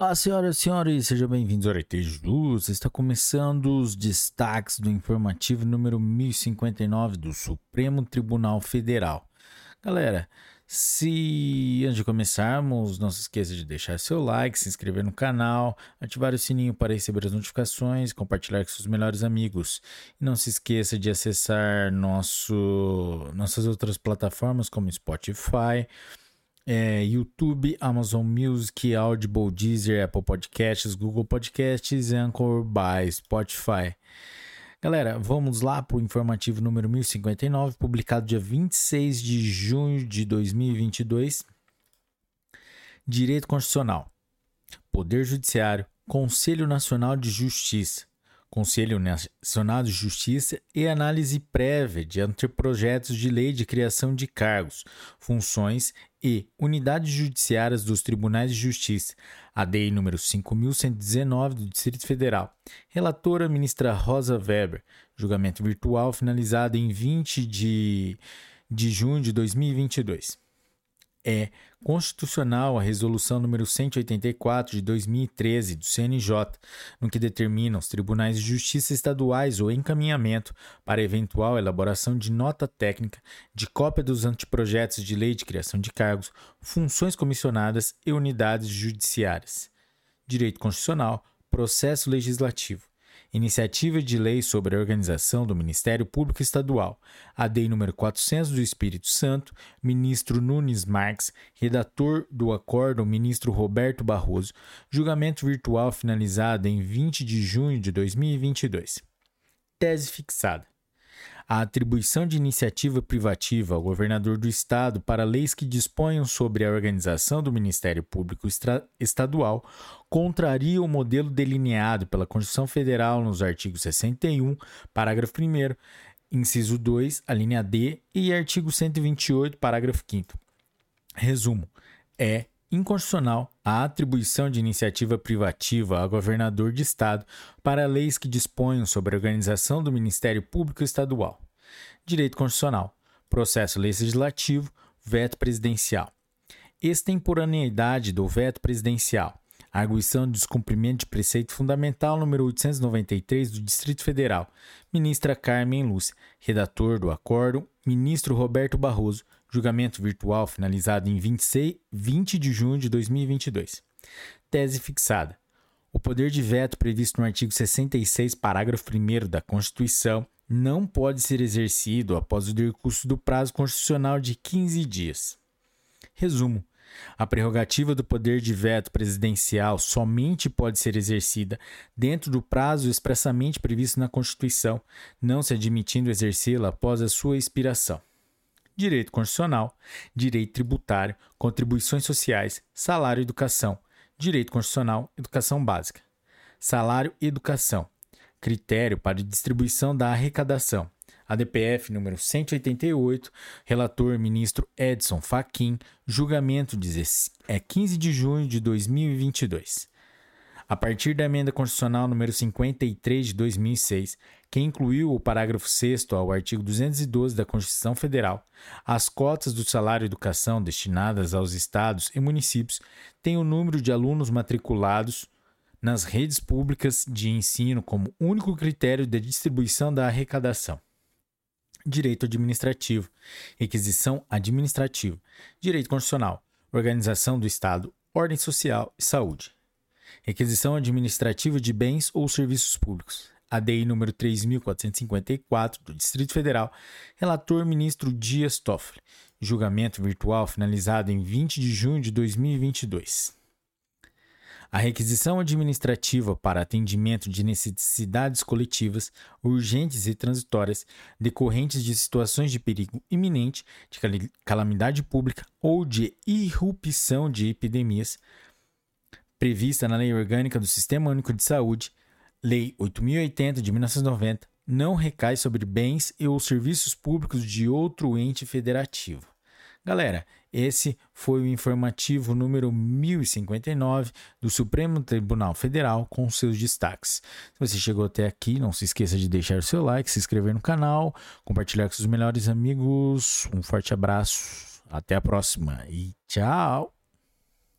Olá, senhoras e senhores, sejam bem-vindos ao RT Jus. Está começando os destaques do informativo número 1059 do Supremo Tribunal Federal. Galera, se antes de começarmos, não se esqueça de deixar seu like, se inscrever no canal, ativar o sininho para receber as notificações, compartilhar com seus melhores amigos. E não se esqueça de acessar nosso, nossas outras plataformas como Spotify é, YouTube, Amazon Music, Audible, Deezer, Apple Podcasts, Google Podcasts, Anchor by Spotify. Galera, vamos lá para o informativo número 1059, publicado dia 26 de junho de 2022. Direito Constitucional, Poder Judiciário, Conselho Nacional de Justiça, Conselho Nacional de Justiça e análise prévia de anteprojetos de lei de criação de cargos, funções e unidades judiciárias dos Tribunais de Justiça, ADI número 5119 do Distrito Federal. Relatora ministra Rosa Weber. Julgamento virtual finalizado em 20 de, de junho de 2022 é constitucional a resolução número 184 de 2013 do CNJ, no que determina os tribunais de justiça estaduais o encaminhamento para eventual elaboração de nota técnica, de cópia dos anteprojetos de lei de criação de cargos, funções comissionadas e unidades judiciárias. Direito constitucional, processo legislativo. Iniciativa de Lei sobre a Organização do Ministério Público Estadual, ADEI número 400 do Espírito Santo, ministro Nunes Marques, redator do acórdão, ministro Roberto Barroso, julgamento virtual finalizado em 20 de junho de 2022. Tese fixada a atribuição de iniciativa privativa ao governador do Estado para leis que disponham sobre a organização do Ministério Público Estadual contraria o modelo delineado pela Constituição Federal nos artigos 61, parágrafo 1, inciso 2, a linha D e artigo 128, parágrafo 5. Resumo: é inconstitucional a atribuição de iniciativa privativa a governador de estado para leis que disponham sobre a organização do Ministério Público Estadual. Direito constitucional, processo legislativo, veto presidencial. Extemporaneidade do veto presidencial. Arguição de descumprimento de preceito fundamental número 893 do Distrito Federal. Ministra Carmen Lúcia. Redator do acórdão, ministro Roberto Barroso. Julgamento virtual finalizado em 26, 20 de junho de 2022. Tese fixada. O poder de veto previsto no artigo 66, parágrafo 1 da Constituição, não pode ser exercido após o decurso do prazo constitucional de 15 dias. Resumo: a prerrogativa do poder de veto presidencial somente pode ser exercida dentro do prazo expressamente previsto na Constituição, não se admitindo exercê-la após a sua expiração. Direito constitucional, direito tributário, contribuições sociais, salário e educação, direito constitucional, educação básica, salário e educação, critério para distribuição da arrecadação, ADPF número 188, relator ministro Edson Fachin, julgamento 15 de junho de 2022 a partir da emenda constitucional número 53 de 2006, que incluiu o parágrafo 6 ao artigo 212 da Constituição Federal, as cotas do salário educação destinadas aos estados e municípios têm o número de alunos matriculados nas redes públicas de ensino como único critério de distribuição da arrecadação. Direito administrativo, requisição administrativa, direito constitucional, organização do Estado, ordem social e saúde. Requisição administrativa de bens ou serviços públicos. ADI número 3454 do Distrito Federal. Relator ministro Dias Toffoli. Julgamento virtual finalizado em 20 de junho de 2022. A requisição administrativa para atendimento de necessidades coletivas, urgentes e transitórias, decorrentes de situações de perigo iminente, de calamidade pública ou de irrupção de epidemias, prevista na Lei Orgânica do Sistema Único de Saúde, Lei 8080 de 1990, não recai sobre bens e ou serviços públicos de outro ente federativo. Galera, esse foi o informativo número 1059 do Supremo Tribunal Federal com seus destaques. Se você chegou até aqui, não se esqueça de deixar o seu like, se inscrever no canal, compartilhar com seus melhores amigos. Um forte abraço, até a próxima e tchau!